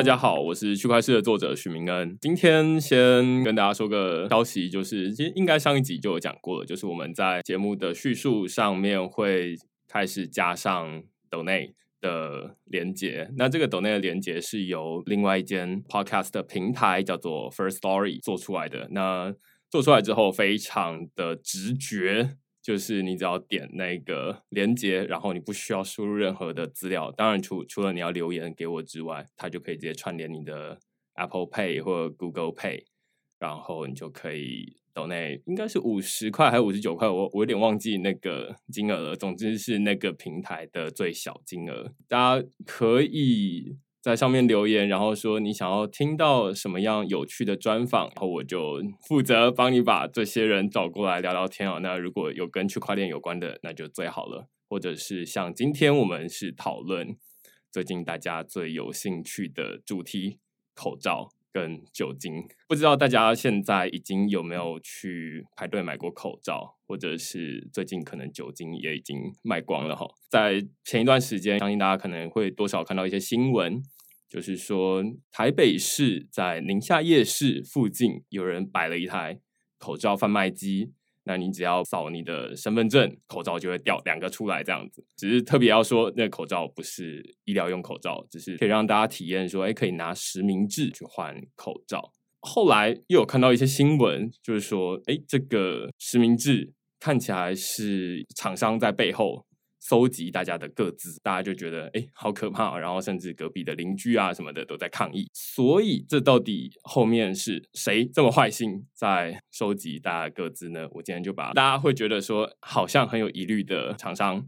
大家好，我是区块链的作者许明恩。今天先跟大家说个消息，就是其实应该上一集就有讲过了，就是我们在节目的叙述上面会开始加上 Donate 的连接。那这个 Donate 的连接是由另外一间 Podcast 的平台叫做 First Story 做出来的。那做出来之后，非常的直觉。就是你只要点那个连接，然后你不需要输入任何的资料。当然，除除了你要留言给我之外，它就可以直接串联你的 Apple Pay 或 Google Pay，然后你就可以抖内应该是五十块还是五十九块，我我有点忘记那个金额了。总之是那个平台的最小金额，大家可以。在上面留言，然后说你想要听到什么样有趣的专访，然后我就负责帮你把这些人找过来聊聊天啊。那如果有跟区块链有关的，那就最好了。或者是像今天我们是讨论最近大家最有兴趣的主题——口罩跟酒精。不知道大家现在已经有没有去排队买过口罩，或者是最近可能酒精也已经卖光了哈。在前一段时间，相信大家可能会多少看到一些新闻。就是说，台北市在宁夏夜市附近有人摆了一台口罩贩卖机，那你只要扫你的身份证，口罩就会掉两个出来，这样子。只是特别要说，那口罩不是医疗用口罩，只是可以让大家体验说，哎，可以拿实名制去换口罩。后来又有看到一些新闻，就是说，哎，这个实名制看起来是厂商在背后。搜集大家的各自，大家就觉得哎，好可怕，然后甚至隔壁的邻居啊什么的都在抗议。所以这到底后面是谁这么坏心在收集大家各自呢？我今天就把大家会觉得说好像很有疑虑的厂商，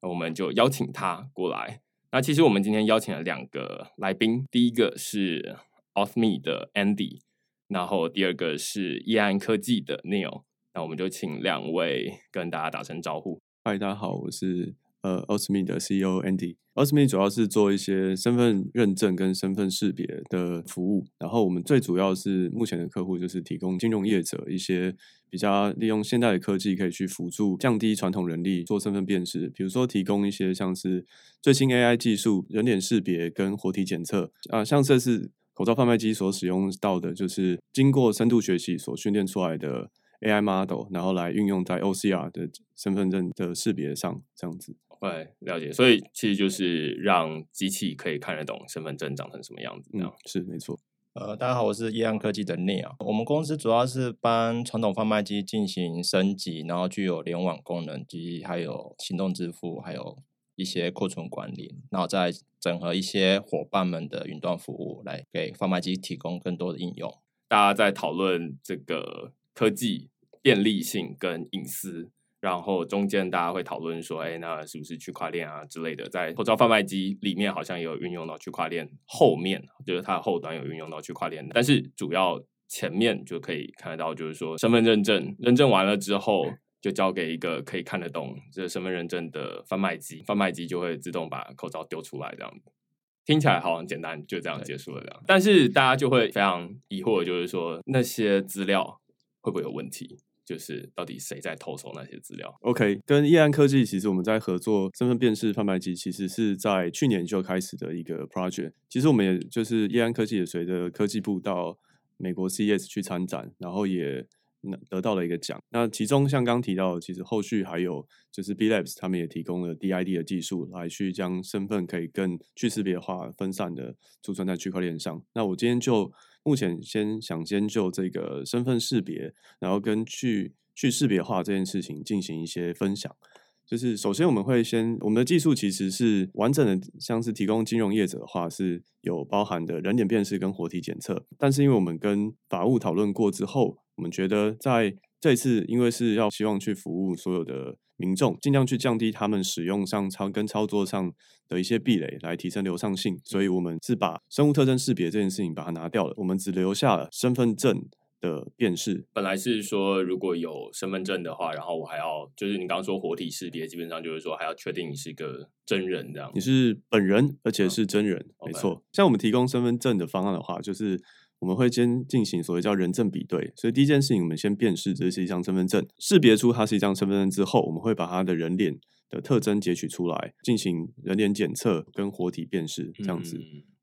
我们就邀请他过来。那其实我们今天邀请了两个来宾，第一个是 Authme 的 Andy，然后第二个是易安科技的 Neil。那我们就请两位跟大家打声招呼。嗨，大家好，我是呃 o s m e 的 CEO Andy。o s m e 主要是做一些身份认证跟身份识别的服务，然后我们最主要是目前的客户就是提供金融业者一些比较利用现代的科技可以去辅助降低传统人力做身份辨识，比如说提供一些像是最新 AI 技术人脸识别跟活体检测啊，像这是口罩贩卖机所使用到的，就是经过深度学习所训练出来的。AI model，然后来运用在 OCR 的身份证的识别上，这样子。对，了解。所以其实就是让机器可以看得懂身份证长成什么样子。嗯，是没错。呃，大家好，我是易安科技的 Neil。我们公司主要是帮传统贩卖机进行升级，然后具有联网功能及还有行动支付，还有一些库存管理，然后再整合一些伙伴们的云端服务，来给贩卖机提供更多的应用。大家在讨论这个。科技便利性跟隐私，然后中间大家会讨论说，哎，那是不是区块链啊之类的？在口罩贩卖机里面好像也有运用到区块链，后面就是它的后端有运用到区块链，但是主要前面就可以看得到，就是说身份认证认证完了之后，就交给一个可以看得懂这身份认证的贩卖机，贩卖机就会自动把口罩丢出来，这样子听起来好像简单，就这样结束了这样。但是大家就会非常疑惑，就是说那些资料。会不会有问题？就是到底谁在偷收那些资料？OK，跟易安科技其实我们在合作身份辨识贩卖机，其实是在去年就开始的一个 project。其实我们也就是易安科技也随着科技部到美国 CES 去参展，然后也得到了一个奖。那其中像刚提到，其实后续还有就是 B Labs 他们也提供了 DID 的技术，来去将身份可以更去识别化、分散的储存在区块链上。那我今天就。目前先想先就这个身份识别，然后跟去去识别化这件事情进行一些分享。就是首先我们会先，我们的技术其实是完整的，像是提供金融业者的话是有包含的人脸辨识跟活体检测。但是因为我们跟法务讨论过之后，我们觉得在这次，因为是要希望去服务所有的。民众尽量去降低他们使用上操跟操作上的一些壁垒，来提升流畅性。所以，我们是把生物特征识别这件事情把它拿掉了，我们只留下了身份证的辨识。本来是说，如果有身份证的话，然后我还要就是你刚刚说活体识别，基本上就是说还要确定你是一个真人这样。你是本人，而且是真人，没错。像我们提供身份证的方案的话，就是。我们会先进行所谓叫人证比对，所以第一件事情，我们先辨识这是一张身份证，识别出它是一张身份证之后，我们会把它的人脸的特征截取出来，进行人脸检测跟活体辨识，这样子。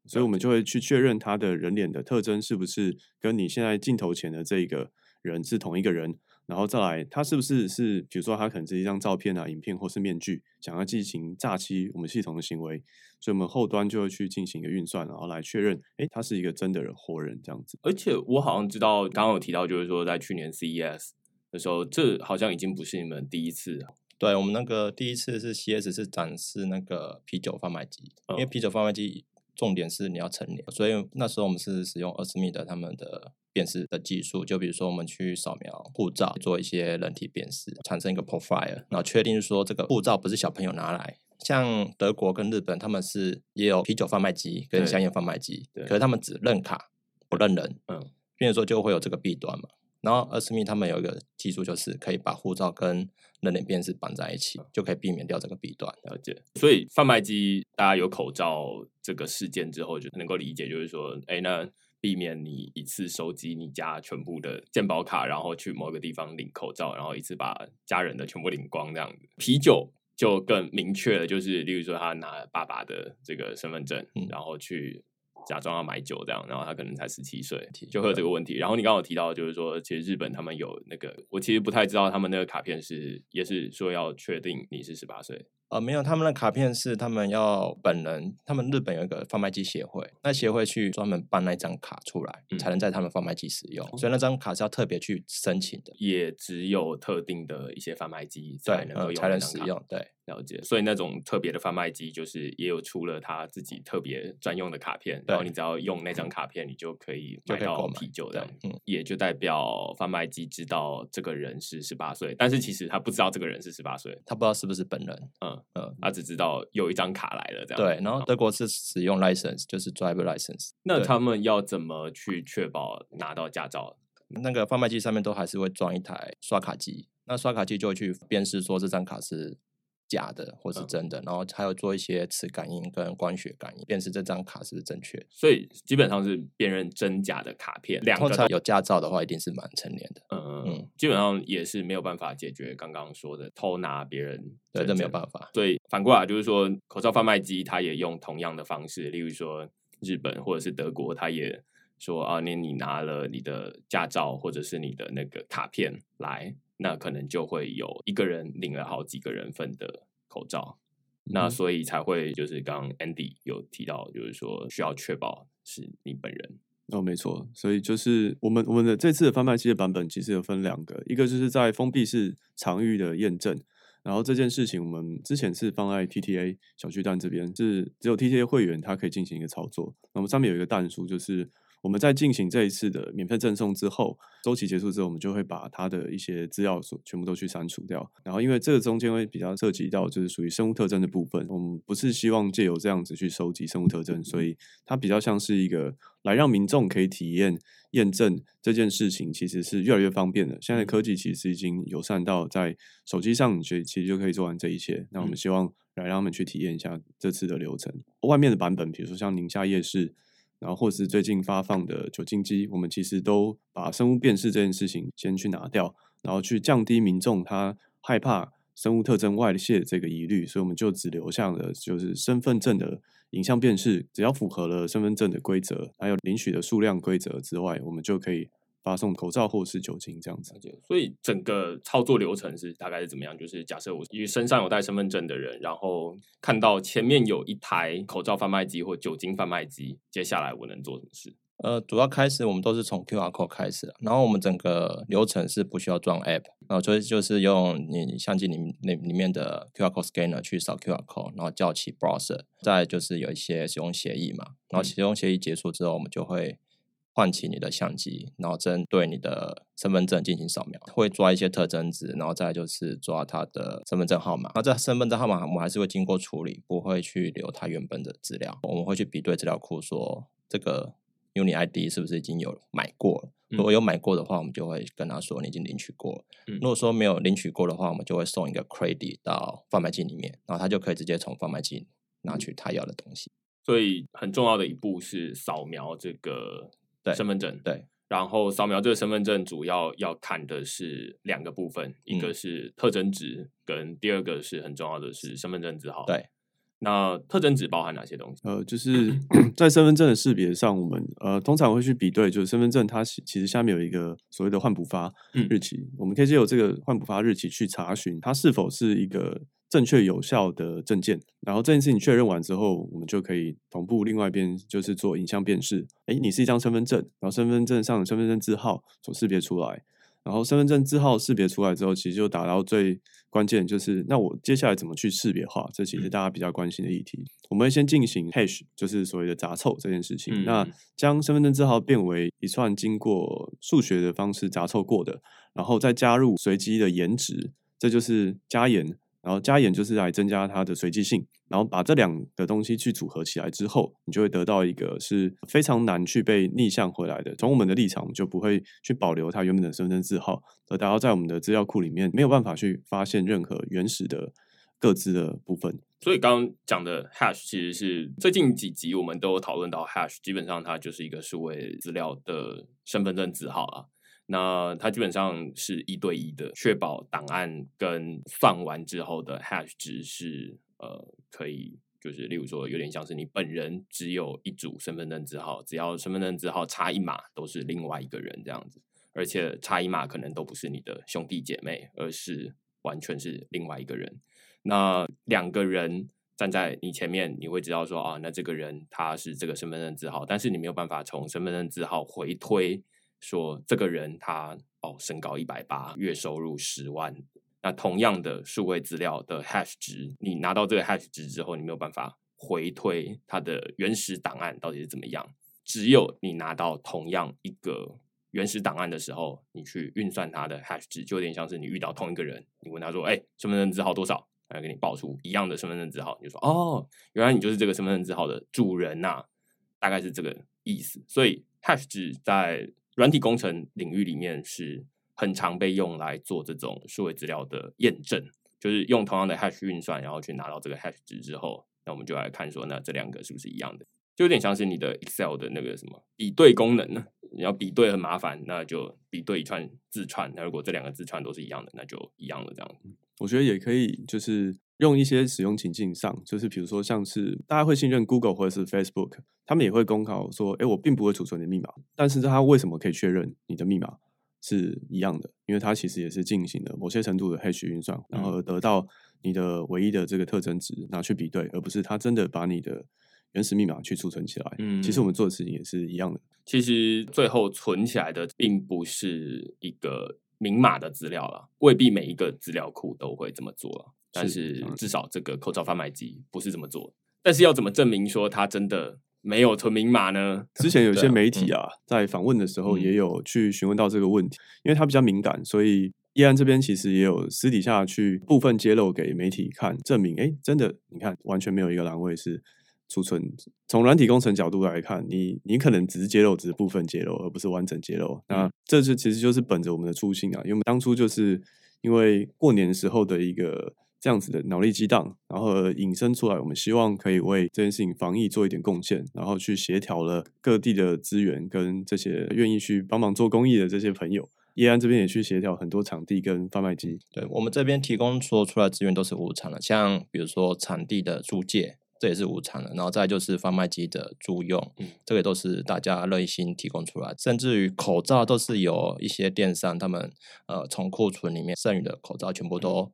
所以我们就会去确认他的人脸的特征是不是跟你现在镜头前的这个人是同一个人，然后再来他是不是是，比如说他可能是一张照片啊、影片或是面具，想要进行诈欺我们系统的行为，所以我们后端就会去进行一个运算，然后来确认，哎，他是一个真的人活人这样子。而且我好像知道，刚刚有提到，就是说在去年 CES 的时候，这好像已经不是你们第一次。对我们那个第一次是 CES 是展示那个啤酒贩卖机，因为啤酒贩卖机。重点是你要成年，所以那时候我们是使用二十米的他们的辨识的技术，就比如说我们去扫描护照，做一些人体辨识，产生一个 profile，然后确定说这个护照不是小朋友拿来。像德国跟日本，他们是也有啤酒贩卖机跟香烟贩卖机，可是他们只认卡不认人，嗯，变成说就会有这个弊端嘛。然后二十米他们有一个技术，就是可以把护照跟人脸辨识绑在一起，就可以避免掉这个弊端。了解。所以贩卖机大家有口罩这个事件之后，就能够理解，就是说，哎，那避免你一次收集你家全部的健保卡，然后去某个地方领口罩，然后一次把家人的全部领光这样子。啤酒就更明确了，就是例如说他拿爸爸的这个身份证，然后去。假装要买酒这样，然后他可能才十七岁，就会有这个问题。然后你刚刚提到，就是说，其实日本他们有那个，我其实不太知道他们那个卡片是，也是说要确定你是十八岁。呃，没有，他们的卡片是他们要本人，他们日本有一个贩卖机协会，那协会去专门办那张卡出来，才能在他们贩卖机使用，所以那张卡是要特别去申请的，也只有特定的一些贩卖机才能够才能使用，对。了解，所以那种特别的贩卖机就是也有出了他自己特别专用的卡片，然后你只要用那张卡片，你就可以买到啤酒的，嗯，也就代表贩卖机知道这个人是十八岁，但是其实他不知道这个人是十八岁，他不知道是不是本人，嗯嗯，他只知道有一张卡来了这样。对，然后德国是使用 license，就是 driver license，那他们要怎么去确保拿到驾照？那个贩卖机上面都还是会装一台刷卡机，那刷卡机就会去辨识说这张卡是。假的或是真的，然后还有做一些磁感应跟光学感应，辨识这张卡是不是正确。所以基本上是辨认真假的卡片。两个有驾照的话，一定是满成年的。嗯嗯嗯，基本上也是没有办法解决刚刚说的偷拿别人，对，这没有办法。所以反过来就是说，口罩贩卖机它也用同样的方式，例如说日本或者是德国，它也说啊，那你拿了你的驾照或者是你的那个卡片来。那可能就会有一个人领了好几个人份的口罩，那所以才会就是刚 Andy 有提到，就是说需要确保是你本人。哦，没错，所以就是我们我们的这次的贩卖机的版本其实有分两个，一个就是在封闭式场域的验证，然后这件事情我们之前是放在 TTA 小巨蛋这边，是只有 TTA 会员他可以进行一个操作，那么上面有一个弹书就是。我们在进行这一次的免费赠送之后，周期结束之后，我们就会把它的一些资料所全部都去删除掉。然后，因为这个中间会比较涉及到就是属于生物特征的部分，我们不是希望借由这样子去收集生物特征，所以它比较像是一个来让民众可以体验验证这件事情，其实是越来越方便的。现在科技其实已经友善到在手机上，所以其实就可以做完这一切。那我们希望来让他们去体验一下这次的流程。外面的版本，比如说像宁夏夜市。然后或是最近发放的酒精机，我们其实都把生物辨识这件事情先去拿掉，然后去降低民众他害怕生物特征外泄这个疑虑，所以我们就只留下了就是身份证的影像辨识，只要符合了身份证的规则，还有领取的数量规则之外，我们就可以。发送口罩或是酒精这样子，所以整个操作流程是大概是怎么样？就是假设我因为身上有带身份证的人，然后看到前面有一台口罩贩卖机或酒精贩卖机，接下来我能做什么事？呃，主要开始我们都是从 QR code 开始，然后我们整个流程是不需要装 App，然后所以就是用你相机里那里面的 QR code scanner 去扫 QR code，然后叫起 browser，再就是有一些使用协议嘛，然后使用协议结束之后，我们就会。唤起你的相机，然后针对你的身份证进行扫描，会抓一些特征值，然后再就是抓他的身份证号码。那这身份证号码我们还是会经过处理，不会去留他原本的资料。我们会去比对资料库，说这个 Uni ID 是不是已经有买过？如果有买过的话，我们就会跟他说你已经领取过了。如果说没有领取过的话，我们就会送一个 credit 到贩卖机里面，然后他就可以直接从贩卖机拿取他要的东西。所以很重要的一步是扫描这个。身份证。对，然后扫描这个身份证主要要看的是两个部分，一个是特征值，跟第二个是很重要的是身份证字号。对，那特征值包含哪些东西？呃，就是 在身份证的识别上，我们呃通常会去比对，就是身份证它其其实下面有一个所谓的换补发嗯日期，我们可以借由这个换补发日期去查询它是否是一个正确有效的证件。然后这件事情确认完之后，我们就可以同步另外一边就是做影像辨识。诶，你是一张身份证，然后身份证上的身份证字号所识别出来。然后身份证字号识别出来之后，其实就达到最关键，就是那我接下来怎么去识别化？这其实大家比较关心的议题。我们会先进行 hash，就是所谓的杂凑这件事情。那嗯将身份证字号变为一串经过数学的方式杂凑过的，然后再加入随机的颜值，这就是加盐。然后加盐就是来增加它的随机性，然后把这两个东西去组合起来之后，你就会得到一个是非常难去被逆向回来的。从我们的立场，就不会去保留它原本的身份证字号，而达到在我们的资料库里面没有办法去发现任何原始的各自的部分。所以刚刚讲的 hash 其实是最近几集我们都有讨论到 hash，基本上它就是一个数位资料的身份证字号啊。那它基本上是一对一的，确保档案跟算完之后的 hash 值是呃可以，就是例如说有点像是你本人只有一组身份证字号，只要身份证字号差一码都是另外一个人这样子，而且差一码可能都不是你的兄弟姐妹，而是完全是另外一个人。那两个人站在你前面，你会知道说啊，那这个人他是这个身份证字号，但是你没有办法从身份证字号回推说这个人他哦身高一百八，月收入十万。那同样的数位资料的 hash 值，你拿到这个 hash 值之后，你没有办法回推它的原始档案到底是怎么样。只有你拿到同样一个原始档案的时候，你去运算它的 hash 值，就有点像是你遇到同一个人，你问他说：“哎、身份证字号多少？”他给你报出一样的身份证字号，你就说：“哦，原来你就是这个身份证字号的主人呐、大概是这个意思。所以 hash 值在软体工程领域里面是很常被用来做这种数位资料的验证，就是用同样的 hash 运算，然后去拿到这个 hash 值之后，那我们就来看说，那这两个是不是一样的？就有点像是你的 Excel 的那个什么比对功能呢？你要比对很麻烦，那就比对一串字串。那如果这两个字串都是一样的，那就一样的这样子。我觉得也可以，就是用一些使用情境上，就是比如说像是大家会信任 Google 或者是 Facebook，他们也会公告说，哎，我并不会储存你的密码，但是它为什么可以确认你的密码是一样的？因为它其实也是进行了某些程度的 hash 运算，然后得到你的唯一的这个特征值拿去比对，而不是它真的把你的原始密码去储存起来。嗯其实我们做的事情也是一样的。其实最后存起来的并不是一个明码的资料了，未必每一个资料库都会这么做啦但是至少这个口罩贩卖机不是这么做。但是要怎么证明说它真的没有存明码呢？之前有些媒体啊，在访问的时候嗯也有去询问到这个问题，因为它比较敏感，所以叶安这边其实也有私底下去部分揭露给媒体看，证明哎，诶真的，你看完全没有一个栏位是储存。从软体工程角度来看，你你可能只是揭露，只是部分揭露，而不是完整揭露。那这就其实就是本着我们的初心啊，因为我们当初就是因为过年时候的一个。这样子的脑力激荡，然后而引申出来，我们希望可以为这件事情防疫做一点贡献，然后去协调了各地的资源跟这些愿意去帮忙做公益的这些朋友。叶安这边也去协调很多场地跟贩卖机，对我们这边提供所出来资源都是无偿的，像比如说场地的租借，这也是无偿的，然后再就是贩卖机的租用，嗯这个都是大家热心提供出来，甚至于口罩都是有一些电商他们呃从库存里面剩余的口罩全部都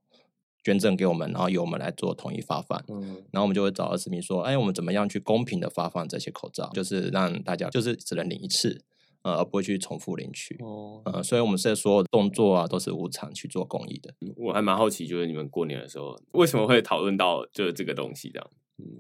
捐赠给我们，然后由我们来做统一发放。嗯，然后我们就会找二十名说，哎，我们怎么样去公平的发放这些口罩，就是让大家就是只能领一次，呃，而不会去重复领取。哦，呃，所以我们现在所有的动作啊，都是无偿去做公益的。我还蛮好奇，就是你们过年的时候为什么会讨论到就是这个东西这样？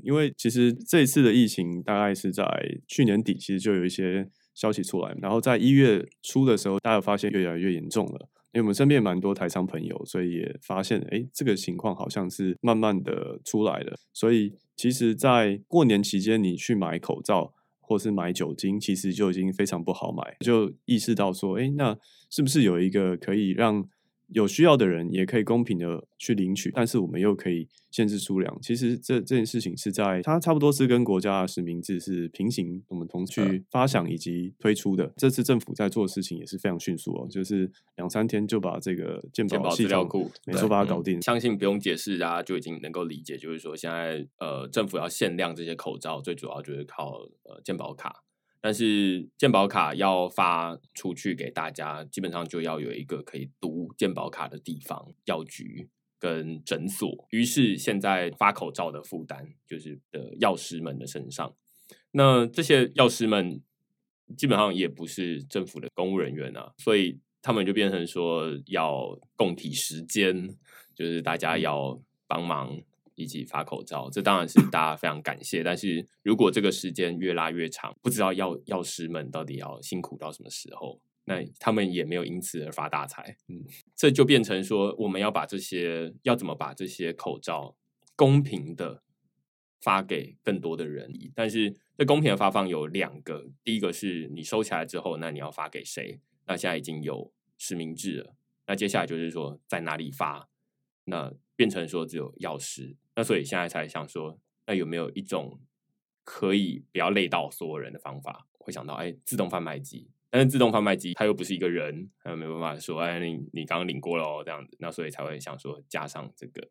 因为其实这次的疫情大概是在去年底，其实就有一些消息出来，然后在一月初的时候，大家发现越来越严重了。因为我们身边蛮多台商朋友，所以也发现，哎，这个情况好像是慢慢的出来了。所以其实，在过年期间，你去买口罩或是买酒精，其实就已经非常不好买。就意识到说，哎，那是不是有一个可以让有需要的人也可以公平的去领取，但是我们又可以限制数量。其实这这件事情是在它差不多是跟国家的实名制是平行，我们同去发想以及推出的。这次政府在做的事情也是非常迅速哦，就是两三天就把这个健健保保系统资料库没错把它搞定。相信不用解释，大家就已经能够理解，就是说现在呃政府要限量这些口罩，最主要就是靠呃健保卡。但是健保卡要发出去给大家，基本上就要有一个可以读健保卡的地方，药局跟诊所。于是现在发口罩的负担就是的药师们的身上。那这些药师们基本上也不是政府的公务人员啊，所以他们就变成说要共体时间，就是大家要帮忙一起发口罩。这当然是大家非常感谢，但是如果这个时间越拉越长，不知道药药师们到底要辛苦到什么时候。那他们也没有因此而发大财，嗯，这就变成说，我们要把这些要怎么把这些口罩公平的发给更多的人，但是这公平的发放有两个，第一个是你收起来之后，那你要发给谁？那现在已经有实名制了，那接下来就是说在哪里发？那变成说只有药师，那所以现在才想说，那有没有一种可以不要累到所有人的方法？会想到，哎，自动贩卖机。但是自动贩卖机它又不是一个人，它没办法说，哎，你你刚刚领过了哦，这样子，那所以才会想说加上这个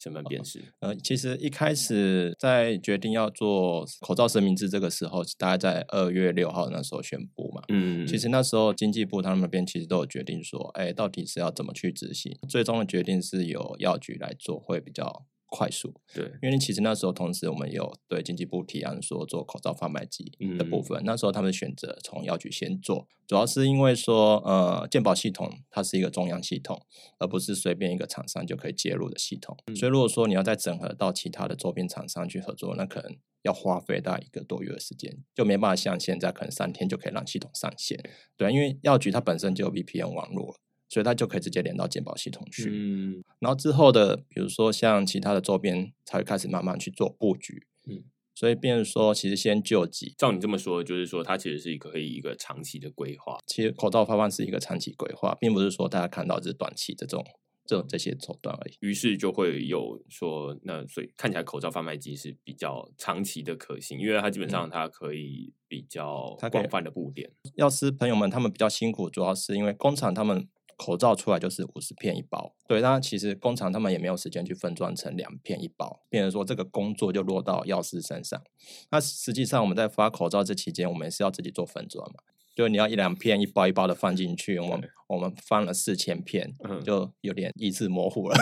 身份辨识。呃，其实一开始在决定要做口罩实名制这个时候，大概在二月六号那时候宣布嘛。嗯，其实那时候经济部他们那边其实都有决定说，哎，到底是要怎么去执行？最终的决定是由药局来做，会比较。快速，对，因为其实那时候同时我们有对经济部提案说做口罩贩卖机的部分，那时候他们选择从药局先做，主要是因为说呃健保系统它是一个中央系统，而不是随便一个厂商就可以接入的系统，所以如果说你要再整合到其他的周边厂商去合作，那可能要花费大概一个多月的时间，就没办法像现在可能三天就可以让系统上线，对，因为药局它本身就有 VPN 网络。所以它就可以直接连到健保系统去，嗯，然后之后的，比如说像其他的周边，才会开始慢慢去做布局，嗯，所以变成说，其实先救急。照你这么说，就是说它其实是一个可以一个长期的规划。其实口罩发放是一个长期规划，并不是说大家看到是短期这种这种这些手段而已。于是就会有说，那所以看起来口罩贩卖机是比较长期的可行，因为它基本上它可以比较广泛的布点。药师朋友们他们比较辛苦，主要是因为工厂他们。口罩出来就是五十片一包，对，那其实工厂他们也没有时间去分装成两片一包，变成说这个工作就落到药师身上。那实际上我们在发口罩这期间，我们是要自己做分装嘛。就你要一两片一包一包的放进去，我们我们放了四千片，就有点意志模糊了。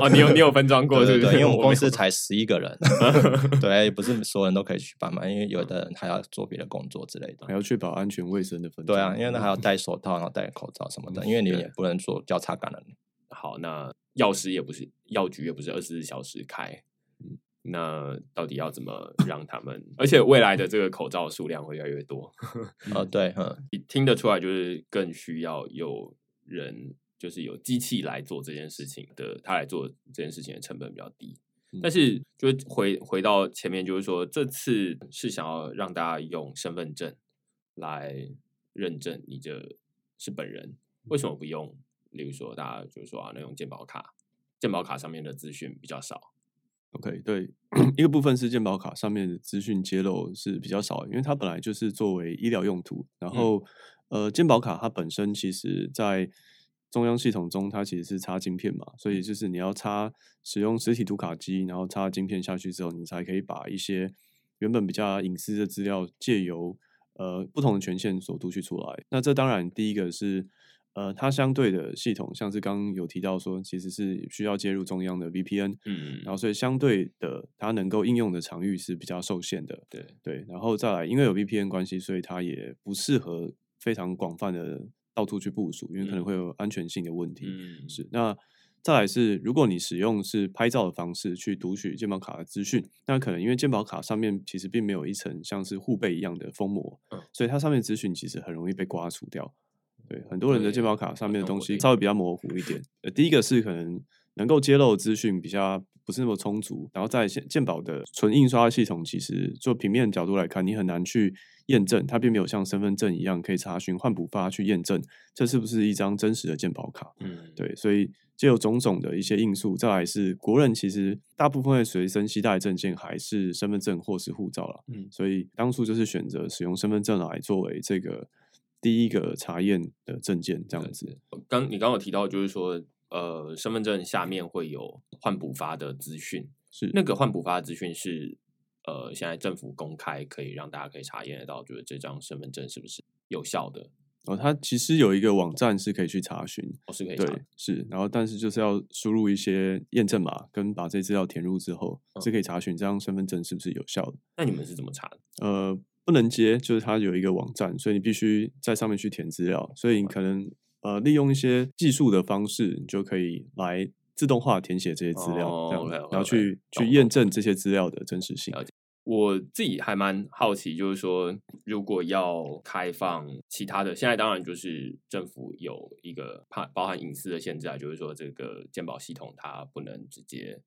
哦，你有你有分装过，对对，因为我们公司才十一个人，对，不是所有人都可以去帮忙，因为有的人还要做别的工作之类的，还要确保安全卫生的分。对啊，因为那还要戴手套，然后戴口罩什么的，因为你也不能做交叉感染。好，那药师也不是药局，也不是二十四小时开。那到底要怎么让他们？而且未来的这个口罩数量会越来越多。哦，对，你听得出来，就是更需要有人，就是有机器来做这件事情的，他来做这件事情的成本比较低。但是，就回回到前面，就是说，这次是想要让大家用身份证来认证你这是本人，为什么不用？例如说，大家就是说啊，那用健保卡，健保卡上面的资讯比较少。OK，对，一个部分是健保卡上面的资讯揭露是比较少，因为它本来就是作为医疗用途。然后，呃，健保卡它本身其实在中央系统中，它其实是插晶片嘛，所以就是你要插使用实体读卡机，然后插晶片下去之后，你才可以把一些原本比较隐私的资料借由呃不同的权限所读取出来。那这当然第一个是。呃，它相对的系统，像是刚刚有提到说，其实是需要接入中央的 VPN，嗯，然后所以相对的，它能够应用的场域是比较受限的，对对，然后再来，因为有 VPN 关系，所以它也不适合非常广泛的到处去部署，因为可能会有安全性的问题。嗯，是。那再来是，如果你使用是拍照的方式去读取健保卡的资讯，那可能因为健保卡上面其实并没有一层像是护背一样的封膜，嗯，所以它上面资讯其实很容易被刮除掉。对很多人的健保卡上面的东西稍微比较模糊一点。呃，第一个是可能能够揭露资讯比较不是那么充足，然后在健健保的纯印刷系统，其实做平面角度来看，你很难去验证，它并没有像身份证一样可以查询换补发去验证这是不是一张真实的健保卡。嗯，对，所以就有种种的一些因素，再来是国人其实大部分会随身携带证件还是身份证或是护照了，嗯所以当初就是选择使用身份证来作为这个第一个查验的证件，这样子。刚你刚刚有提到，就是说，呃，身份证下面会有换补发的资讯，是那个换补发的资讯是呃，现在政府公开可以让大家可以查验得到，就是这张身份证是不是有效的，哦，它其实有一个网站是可以去查询，哦是可以查对，是，然后但是就是要输入一些验证码，跟把这资料填入之后，嗯是可以查询这张身份证是不是有效的。那你们是怎么查的？呃，不能接，就是它有一个网站，所以你必须在上面去填资料，所以你可能呃利用一些技术的方式，你就可以来自动化填写这些资料，哦这样子 OK，OK，然后去去验证这些资料的真实性了。我自己还蛮好奇，就是说，如果要开放其他的，现在当然就是政府有一个怕包含隐私的限制啊，就是说这个鉴宝系统它不能直接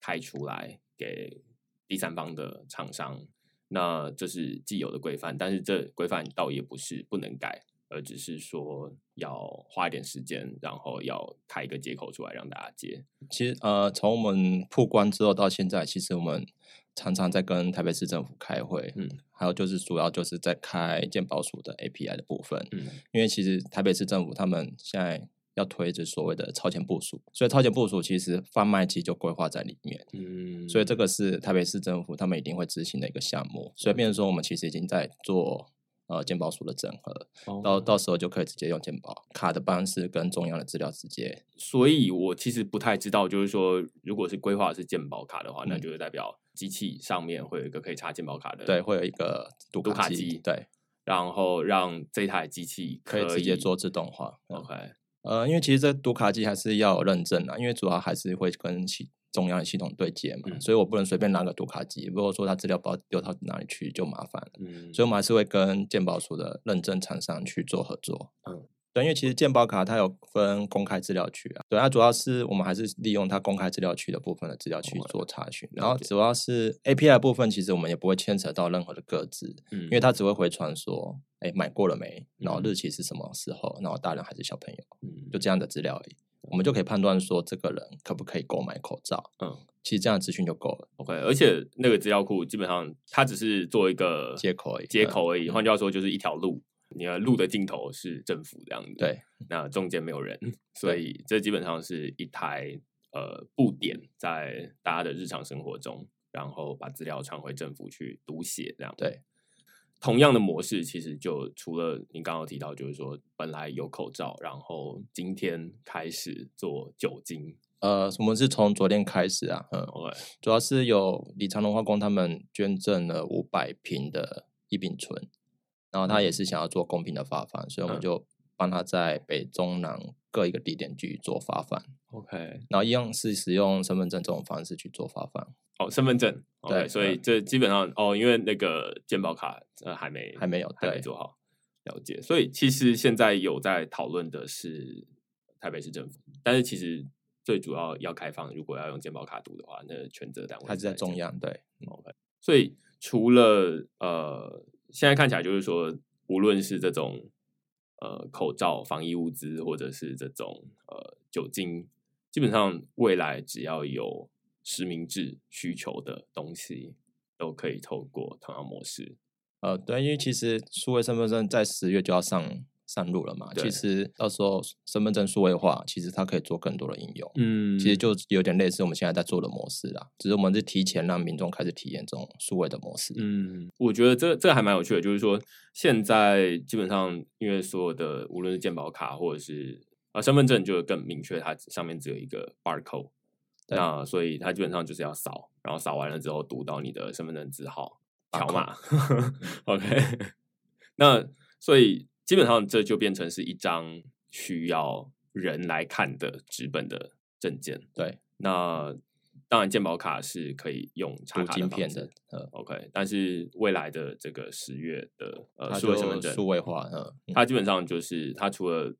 开出来给第三方的厂商，那这是既有的规范，但是这规范倒也不是不能改，而只是说要花一点时间，然后要开一个接口出来让大家接。其实呃，从我们破关之后到现在，其实我们常常在跟台北市政府开会，嗯，还有就是主要就是在开健保署的 API 的部分，嗯因为其实台北市政府他们现在要推着所谓的超前部署，所以超前部署其实贩卖机就规划在里面，嗯，所以这个是台北市政府他们一定会执行的一个项目，所以变成说我们其实已经在做。呃，健保署的整合，到哦。到时候就可以直接用健保卡的方式跟中央的资料直接。所以我其实不太知道，就是说，如果是规划是健保卡的话，那嗯。就是代表机器上面会有一个可以插健保卡的，对，会有一个读读卡卡机对，然后让这台机器可以直接做自动化。嗯。OK，呃，因为其实这读卡机还是要有认证啊，因为主要还是会跟系中央的系统对接嘛，嗯。所以我不能随便拿个读卡机，如果说它资料包丢到哪里去就麻烦了，嗯，所以我们还是会跟鉴宝署的认证厂商去做合作。嗯，对，因为其实健保卡它有分公开资料区啊，对，它主要是我们还是利用它公开资料区的部分的资料去哦做查询，然后主要是 API 部分，其实我们也不会牵扯到任何的个资，嗯因为它只会回传说，哎，买过了没，然后嗯。日期是什么时候，然后大人还是小朋友。嗯。就这样的资料而已，我们就可以判断说这个人可不可以购买口罩。嗯。其实这样的资讯就够了，OK，而且那个资料库基本上它只是做一个接口而已接嗯口而已，嗯。换句话说就是一条路，你的路的尽头是政府这样子，对，那中间没有人，所以这基本上是一台呃布点在大家的日常生活中，然后把资料传回政府去读写这样。对，同样的模式其实就除了你刚刚提到，就是说本来有口罩，然后今天开始做酒精。呃，我们是从昨天开始啊，嗯，，OK，主要是有李长龙化工他们捐赠了五百瓶的异丙醇，然后他也是想要做公平的发放，所以我们嗯。就帮他在北中南各一个地点去做发放，OK，然后一样是使用身份证这种方式去做发放，哦，身份证。对所以嗯这基本上哦，因为那个健保卡呃还没还没有对还没做好，了解。所以其实现在有在讨论的是台北市政府，但是其实最主要要开放，如果要用健保卡读的话，那权责单位还是在中央，对，OK，所以除了呃，现在看起来就是说，无论是这种呃口罩、防疫物资，或者是这种呃酒精，基本上未来只要有实名制需求的东西，都可以透过同样模式。呃，对，因为其实数位身份证在十月就要上上路了嘛，对。其实到时候身份证数位化，其实它可以做更多的应用。嗯其实就有点类似我们现在在做的模式啦，只是我们是提前让民众开始体验这种数位的模式。嗯，我觉得这这还蛮有趣的，就是说现在基本上因为所有的无论是健保卡或者是啊身份证，就更明确，它上面只有一个 barcode，对。那所以它基本上就是要扫，然后扫完了之后读到你的身份证字号，条码，OK，那所以基本上这就变成是一张需要人来看的纸本的证件。对，那当然，健保卡是可以用插读卡片的，呃，OK，但是未来的这个十月的呃它数位身份证，数位化嗯嗯。它基本上就是它除了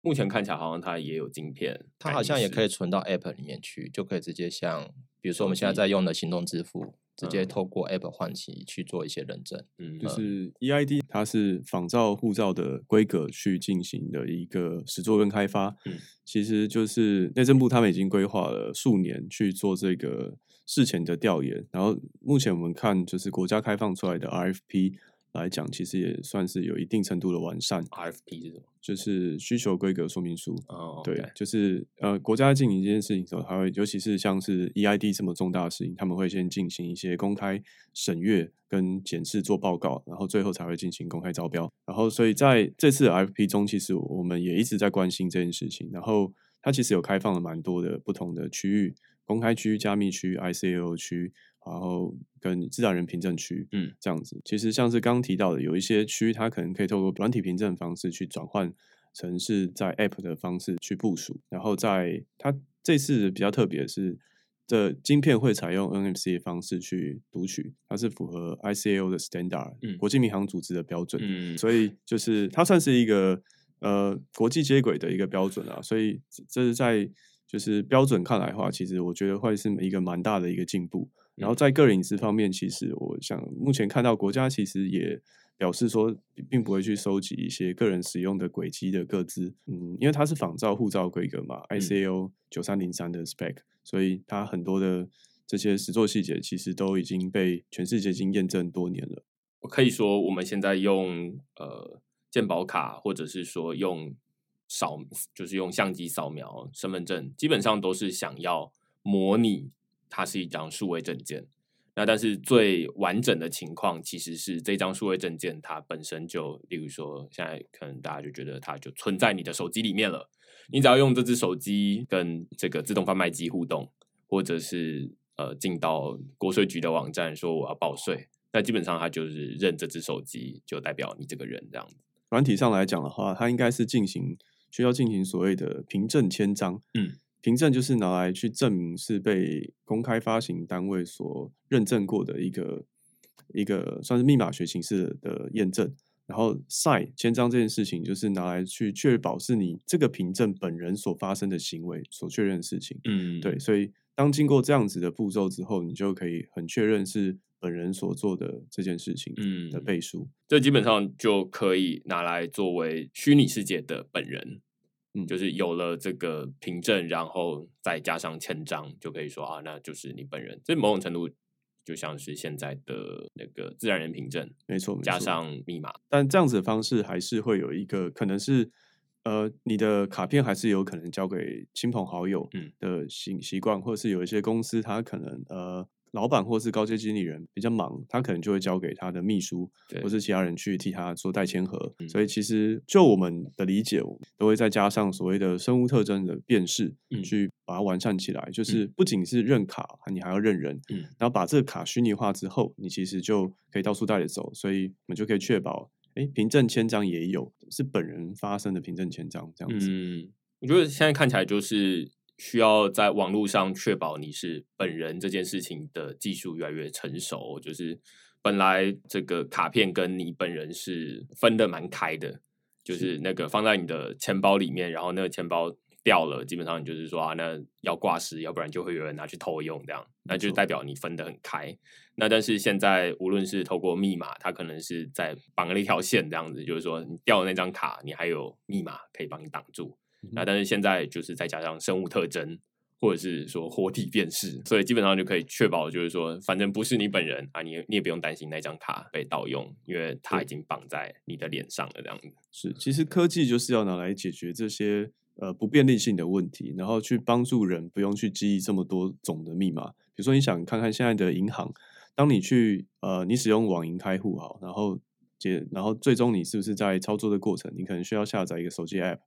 目前看起来好像它也有晶片，它好像也可以以存到 App 里面去，就可以直接像比如说我们现在在用的行动支付，直接嗯透过 App 唤起去做一些认证。嗯，就是 EID，它是仿照护照的规格去进行的一个实作跟开发。嗯，其实就是内政部他们已经规划了数年去做这个事前的调研，然后目前我们看就是国家开放出来的 RFP 来讲，其实也算是有一定程度的完善，RFP 是什么？就是需求规格说明书。哦，对就是呃，国家在进行这件事情的时候，它会尤其是像是 EID 这么重大的事情，他们会先进行一些公开审阅跟检视做报告，然后最后才会进行公开招标。然后，所以在这次的 RFP 中，其实我们也一直在关心这件事情。然后，它其实有开放了蛮多的不同的区域，公开区、加密区、ICAO 区，然后跟自然人凭证区，嗯，这样子。其实像是刚刚提到的，有一些区它可能可以透过软体凭证方式去转换成是在 App 的方式去部署，然后在它这次比较特别的是。这晶片会采用 NFC 的方式去读取，它是符合 ICAO 的 standard，、嗯国际民航组织的标准。嗯，所以就是它算是一个呃国际接轨的一个标准啊，所以这这是在就是标准看来的话，其实我觉得会是一个蛮大的一个进步。然后在个人隐私方面，其实我想目前看到国家其实也表示说，并并不会去收集一些个人使用的轨迹的各自，嗯，因为它是仿照护照规格嘛，ICAO 九三零三的 spec，所以它很多的这些实作细节其实都已经被全世界已经验证多年了。我可以说我们现在用呃健保卡，或者是说用扫，就是用相机扫描身份证，基本上都是想要模拟它是一张数位证件。那但是最完整的情况其实是这张数位证件它本身就，例如说现在可能大家就觉得它就存在你的手机里面了，你只要用这只手机跟这个自动贩卖机互动，或者是呃进到国税局的网站说我要报税，那基本上它就是认这只手机就代表你这个人这样子。软体上来讲的话，它应该是进行需要进行所谓的凭证签章。嗯，凭证就是拿来去证明是被公开发行单位所认证过的一个一个算是密码学形式的验证。然后 sign 签章这件事情，就是拿来去确保是你这个凭证本人所发生的行为所确认的事情。嗯对，所以当经过这样子的步骤之后，你就可以很确认是本人所做的这件事情嗯的背书。这基本上就可以拿来作为虚拟世界的本人。嗯就是有了这个凭证，然后再加上签章，就可以说啊，那就是你本人。这某种程度就像是现在的那个自然人凭证，没错，加上密码。但这样子的方式还是会有一个可能是，呃，你的卡片还是有可能交给亲朋好友嗯的习习惯，或者是有一些公司它可能呃老板或是高阶经理人比较忙，他可能就会交给他的秘书或是其他人去替他做代签合。嗯所以其实就我们的理解，我们都会再加上所谓的生物特征的辨识，嗯去把它完善起来。就是不仅是认卡，你还要认人，嗯然后把这个卡虚拟化之后，你其实就可以到处带着走，所以我们就可以确保，哎，凭证签章也有是本人发生的凭证签章这样子。嗯，我觉得现在看起来就是需要在网络上确保你是本人这件事情的技术越来越成熟。就是本来这个卡片跟你本人是分的蛮开的，就是那个放在你的钱包里面，然后那个钱包掉了，基本上你就是说啊，那要挂失，要不然就会有人拿去偷用，这样，那就代表你分得很开。那但是现在无论是透过密码，它可能是在绑了一条线这样子，就是说你掉了那张卡，你还有密码可以帮你挡住。那但是现在就是再加上生物特征，或者是说活体辨识，所以基本上就可以确保，就是说反正不是你本人啊，你你也不用担心那张卡被盗用，因为它已经绑在你的脸上了这样子。是，其实科技就是要拿来解决这些呃不便利性的问题，然后去帮助人不用去记忆这么多种的密码。比如说，你想看看现在的银行，当你去呃你使用网银开户好，然后解，然后最终你是不是在操作的过程，你可能需要下载一个手机 app。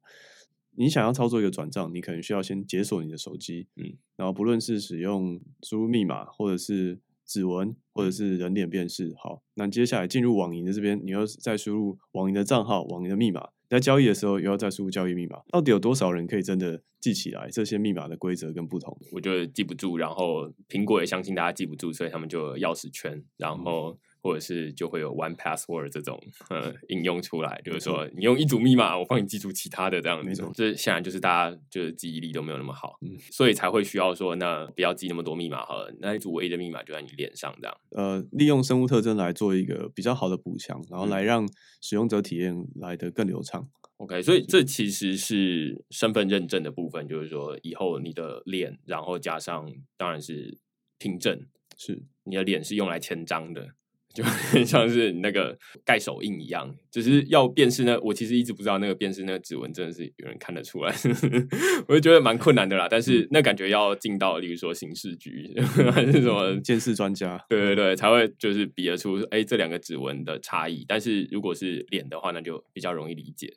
你想要操作一个转账，你可能需要先解锁你的手机，嗯，然后不论是使用输入密码，或者是指纹，或者是人脸辨识，好，那接下来进入网银的这边，你要再输入网银的账号、网银的密码，在交易的时候又要再输入交易密码。到底有多少人可以真的记起来这些密码的规则跟不同？我觉得记不住，然后苹果也相信大家记不住，所以他们就有钥匙圈，然后或者是就会有 One Password 这种呃应用出来，就是说你用一组密码，我帮你记住其他的这样子。这显然就是大家就是记忆力都没有那么好，所以才会需要说，那不要记那么多密码好了，那一组唯一的密码就在你脸上这样。呃，利用生物特征来做一个比较好的补强，然后来让使用者体验来得更流畅。OK，所以这其实是身份认证的部分，就是说以后你的脸，然后加上当然是凭证，是你的脸是用来签章的，就 很像是那个盖手印一样，只是要辨识呢。我其实一直不知道那个辨识那个指纹真的是有人看得出来，我就觉得蛮困难的啦。但是那感觉要进到，例如说刑事局 还是什么监视专家，对对对，才会就是比得出哎这两个指纹的差异。但是如果是脸的话，那就比较容易理解。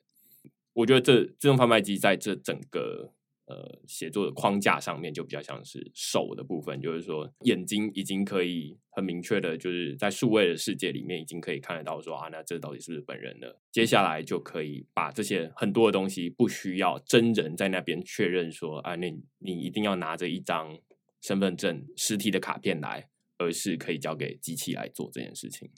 我觉得这自动贩卖机在这整个呃写作的框架上面，就比较像是手的部分，就是说眼睛已经可以很明确的，就是在数位的世界里面已经可以看得到说啊，那这到底是不是本人了？接下来就可以把这些很多的东西不需要真人在那边确认说啊，那你一定要拿着一张身份证实体的卡片来，而是可以交给机器来做这件事情。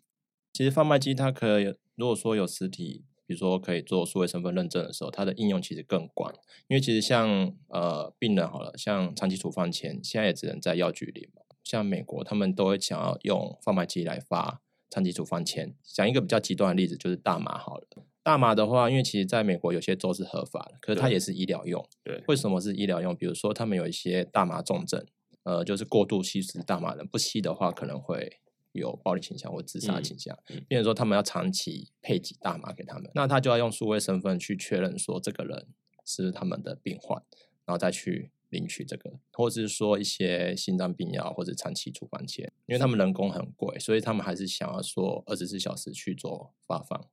其实贩卖机它可以，如果说有实体。比如说可以做数位身份认证的时候，它的应用其实更广，因为其实像呃病人好了，像长期处方签，现在也只能在药局领嘛。像美国，他们都会想要用贩卖机来发长期处方签。讲一个比较极端的例子，就是大麻好了。大麻的话，因为其实在美国有些州是合法的，可是它也是医疗用。对，为什么是医疗用？比如说他们有一些大麻重症，呃，就是过度吸食大麻的，不吸的话可能会。有暴力倾向或自杀倾向，比如说他们要长期配给大麻给他们，那他就要用数位身份去确认说这个人是他们的病患，然后再去领取这个，或者是说一些心脏病药或者长期处方签，因为他们人工很贵，所以他们还是想要说二十四小时去做发放。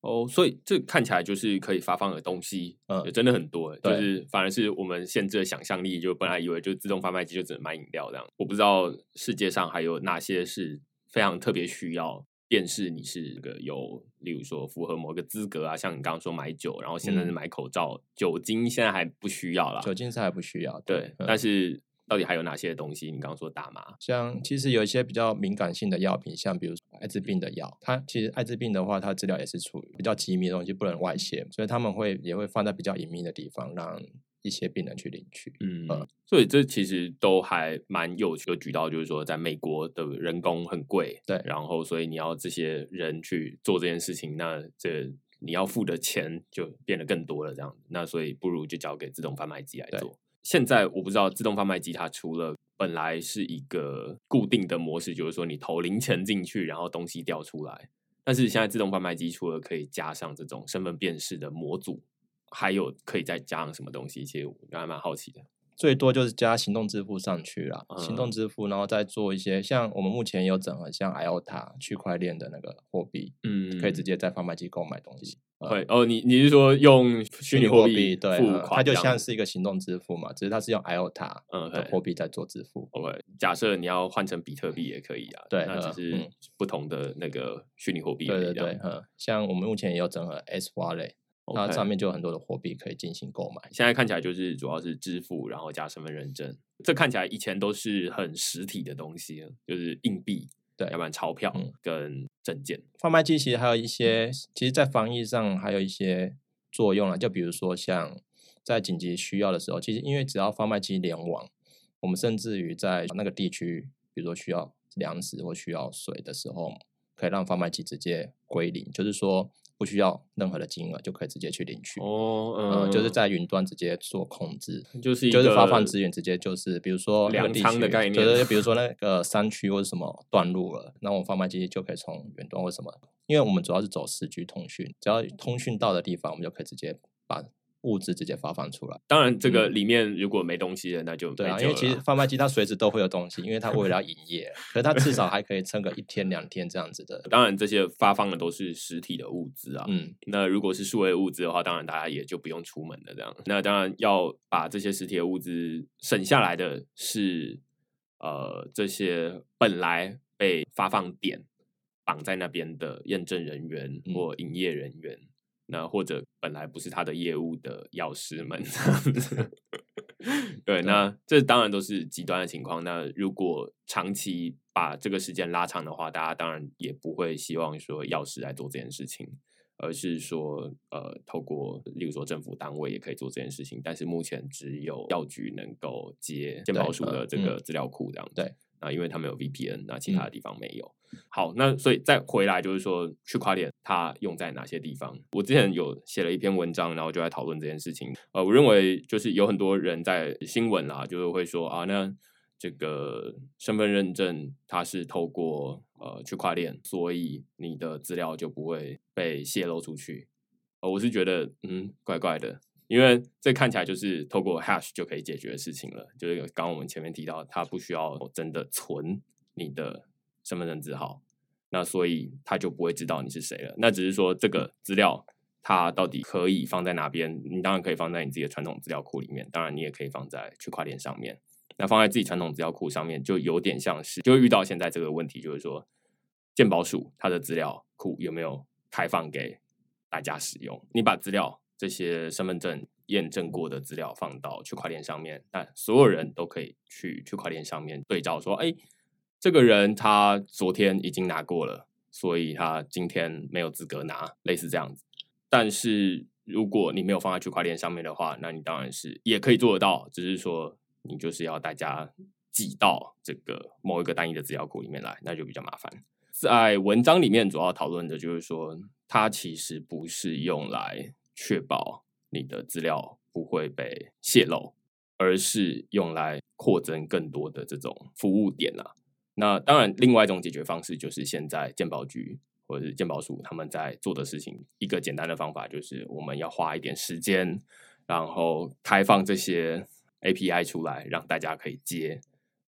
哦，所以这看起来就是可以发放的东西，嗯，也真的很多，就是反而是我们限制了想象力，就本来以为就自动贩卖机就只能卖饮料这样，我不知道世界上还有哪些是。非常特别需要辨识你是个有，例如说符合某个资格啊，像你刚刚说买酒，然后现在是买口罩，酒精现在还不需要啦，酒精是还不需要，对。但是到底还有哪些东西？你刚刚说大麻，像其实有一些比较敏感性的药品，像比如说艾滋病的药，它其实艾滋病的话，它资料也是处于比较机密的东西，不能外泄，所以他们会也会放在比较隐秘的地方，让。一些病人去领取，嗯，所以这其实都还蛮有趣的举到，就是说，在美国的人工很贵，对，然后所以你要这些人去做这件事情，那这你要付的钱就变得更多了，这样，那所以不如就交给自动贩卖机来做。现在我不知道自动贩卖机它除了本来是一个固定的模式，就是说你投零钱进去，然后东西掉出来，但是现在自动贩卖机除了可以加上这种身份辨识的模组。还有可以再加上什么东西？其实我还蛮好奇的。最多就是加行动支付上去了，行动支付，然后再做一些像我们目前有整合像 IOTA 区块链的那个货币，嗯，可以直接在贩卖机购买东西。会哦，你你是说用虚拟货币对，它就像是一个行动支付嘛，只是它是用 IOTA 嗯的货币在做支付。OK，假设你要换成比特币也可以啊，对，那只是不同的那个虚拟货币。对对对，嗯，像我们目前也有整合 S Wallet。那上面就有很多的货币可以进行购买。现在看起来就是主要是支付，然后加身份认证。这看起来以前都是很实体的东西，就是硬币，对，要不然钞票跟证件。贩卖机其实还有一些，其实在防疫上还有一些作用了。就比如说像在紧急需要的时候，其实因为只要贩卖机联网，我们甚至于在那个地区，比如说需要粮食或需要水的时候，可以让贩卖机直接归零，就是说。不需要任何的金额就可以直接去领取哦，嗯，就是在云端直接做控制，就是就是发放资源直接就是比如说粮仓的概念，就是比如说那个山区或者什么断路了，那我们贩卖机就可以从远端或什么，因为我们主要是走四 G 通讯，只要通讯到的地方，我们就可以直接把。物资直接发放出来，当然这个里面如果没东西了，那就对啊，因为其实贩卖机它随时都会有东西，因为它为了要营业，可是它至少还可以撑个一天两天这样子的。当然这些发放的都是实体的物资啊，嗯，那如果是数位物资的话，当然大家也就不用出门了这样。那当然要把这些实体的物资省下来的是，呃，这些本来被发放点绑在那边的验证人员或营业人员。那或者本来不是他的业务的药师们，对，那这当然都是极端的情况。那如果长期把这个时间拉长的话，大家当然也不会希望说药师来做这件事情，而是说呃，透过例如说政府单位也可以做这件事情，但是目前只有药局能够接健保署的这个资料库这样。对。啊，因为他们有 VPN，那其他的地方没有。好，那所以再回来就是说，区块链它用在哪些地方？我之前有写了一篇文章，然后就在讨论这件事情。呃，我认为就是有很多人在新闻啦，就是会说啊，那这个身份认证它是透过呃区块链，所以你的资料就不会被泄露出去。呃，我是觉得嗯，怪怪的。因为这看起来就是透过 hash 就可以解决的事情了，就是刚刚我们前面提到，它不需要真的存你的身份证字号，那所以它就不会知道你是谁了。那只是说这个资料它到底可以放在哪边？你当然可以放在你自己的传统资料库里面，当然你也可以放在区块链上面。那放在自己传统资料库上面，就有点像是就遇到现在这个问题，就是说鉴宝署它的资料库有没有开放给大家使用？你把资料。这些身份证验证过的资料放到区块链上面，那所有人都可以去区块链上面对照，说：“哎，这个人他昨天已经拿过了，所以他今天没有资格拿。”类似这样子。但是如果你没有放在区块链上面的话，那你当然是也可以做得到，只是说你就是要大家挤到这个某一个单一的资料库里面来，那就比较麻烦。在文章里面主要讨论的就是说，它其实不是用来。确保你的资料不会被泄露，而是用来扩增更多的这种服务点啊。那当然，另外一种解决方式就是现在鉴宝局或者是鉴宝署他们在做的事情。一个简单的方法就是我们要花一点时间，然后开放这些 API 出来，让大家可以接。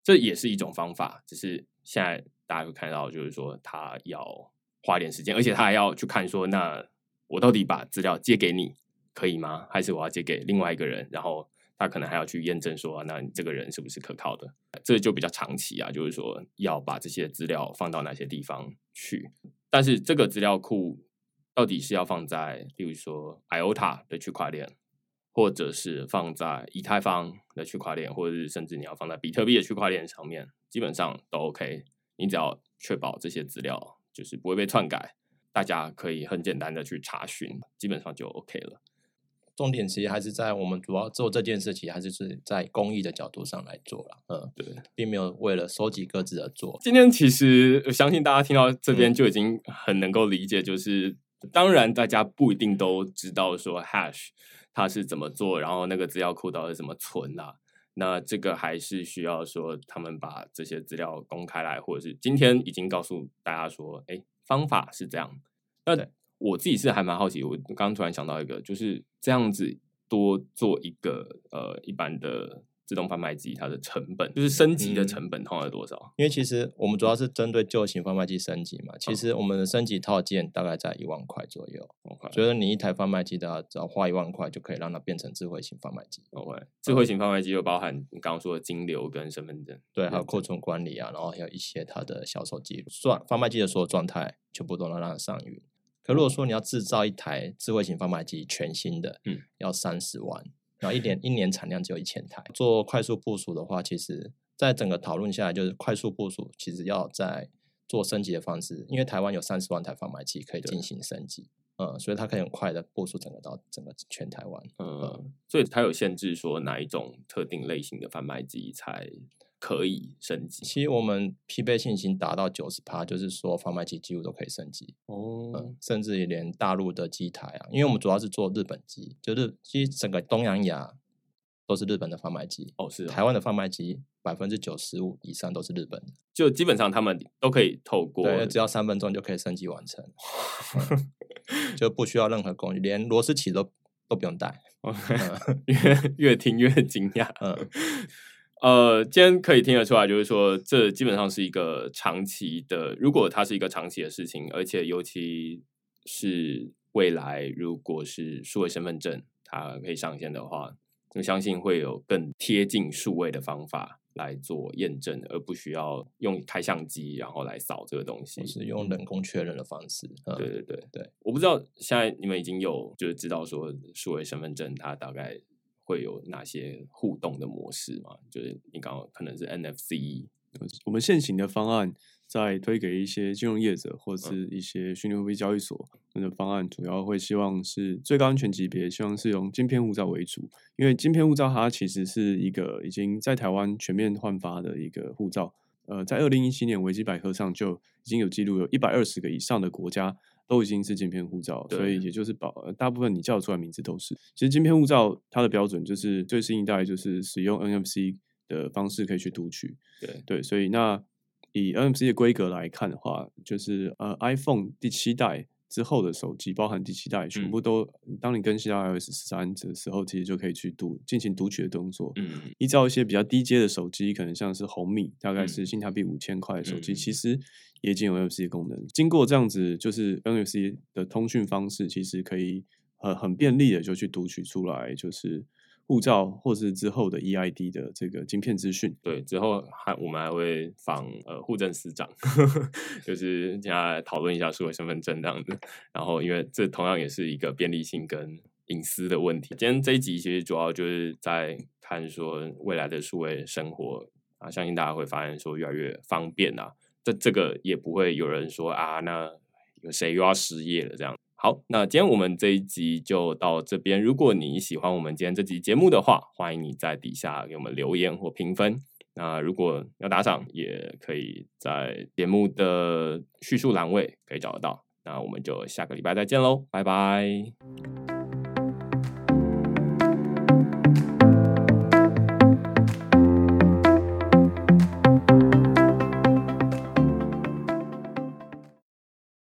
这也是一种方法，只是现在大家会看到，就是说他要花点时间，而且他还要去看说那。我到底把资料借给你可以吗？还是我要借给另外一个人？然后他可能还要去验证说，那你这个人是不是可靠的？这就比较长期啊，就是说要把这些资料放到哪些地方去？但是这个资料库到底是要放在，比如说 IOTA 的区块链，或者是放在以太坊的区块链，或者是甚至你要放在比特币的区块链上面，基本上都 OK。你只要确保这些资料就是不会被篡改。大家可以很简单的去查询，基本上就 OK 了。重点其实还是在我们主要做这件事情，还是是在公益的角度上来做了。嗯，对，并没有为了收集各自而做。今天其实我相信大家听到这边就已经很能够理解，就是当然大家不一定都知道说 Hash 它是怎么做，然后那个资料库到底怎么存啊？那这个还是需要说他们把这些资料公开来，或者是今天已经告诉大家说，哎。方法是这样，那我自己是还蛮好奇。我刚刚突然想到一个，就是这样子多做一个呃一般的自动贩卖机，它的成本就是升级的成本通常多少？因为其实我们主要是针对旧型贩卖机升级嘛。其实我们的升级套件大概在一万块左右。OK，所以你一台贩卖机的只要花一万块就可以让它变成智慧型贩卖机。OK，智慧型贩卖机就包含你刚刚说的金流跟身份证，对，还有库存管理啊，然后还有一些它的销售记录，算贩卖机的所有状态。全部都能让它上云。可如果说你要制造一台智慧型贩卖机全新的，嗯，要三十万，然后一年一年产量只有一千台。做快速部署的话，其实在整个讨论下来，就是快速部署其实要在做升级的方式，因为台湾有三十万台贩卖机可以进行升级，嗯，所以它可以很快的部署整个到整个全台湾，嗯，所以它有限制说哪一种特定类型的贩卖机才。可以升级。其实我们匹配性已经达到九十趴，就是说贩卖机几乎都可以升级哦，甚至于连大陆的机台啊，因为我们主要是做日本机，就是其实整个东南亚都是日本的贩卖机哦，是台湾的贩卖机百分之九十五以上都是日本的，就基本上他们都可以透过，对，只要三分钟就可以升级完成，就不需要任何工具，连螺丝起都都不用带，越越听越惊讶，嗯。呃，今天可以听得出来，就是说，这基本上是一个长期的。如果它是一个长期的事情，而且尤其是未来，如果是数位身份证它可以上线的话，我相信会有更贴近数位的方法来做验证，而不需要用开相机然后来扫这个东西，是用人工确认的方式。对对对对，我不知道现在你们已经有就是知道说数位身份证它大概。会有哪些互动的模式嘛？就是你刚刚可能是 NFC，呃我们现行的方案在推给一些金融业者或是一些虚拟货币交易所，那个方案主要会希望是最高安全级别，希望是用晶片护照为主，因为晶片护照它其实是一个已经在台湾全面换发的一个护照。呃，在二零一七年维基百科上就已经有记录，有一百二十个以上的国家都已经是晶片护照，所以也就是保呃大部分你叫出来名字都是。其实晶片护照它的标准就是最新一代就是使用 NFC 的方式可以去读取，对。对，所以那以 NFC 的规格来看的话，就是呃 iPhone 第七代之后的手机，包含第七代，全部都、当你更新到 iOS 十三的时候，其实就可以去读进行读取的动作。嗯，依照一些比较低阶的手机，可能像是红米，大概嗯。是性价比五千块的手机，嗯其实也已经有 NFC 功能。经过这样子，就是 NFC 的通讯方式，其实可以很很便利的就去读取出来，就是护照或是之后的 EID 的这个晶片资讯。对，之后还我们还会访呃户政司长，就是现在讨论一下数位身份证这样子。然后，因为这同样也是一个便利性跟隐私的问题。今天这一集其实主要就是在看说未来的数位生活啊，相信大家会发现说越来越方便啊。这这个也不会有人说啊，那有谁又要失业了这样。好，那今天我们这一集就到这边。如果你喜欢我们今天这集节目的话，欢迎你在底下给我们留言或评分。那如果要打赏，也可以在节目的叙述栏位可以找得到。那我们就下个礼拜再见喽，拜拜。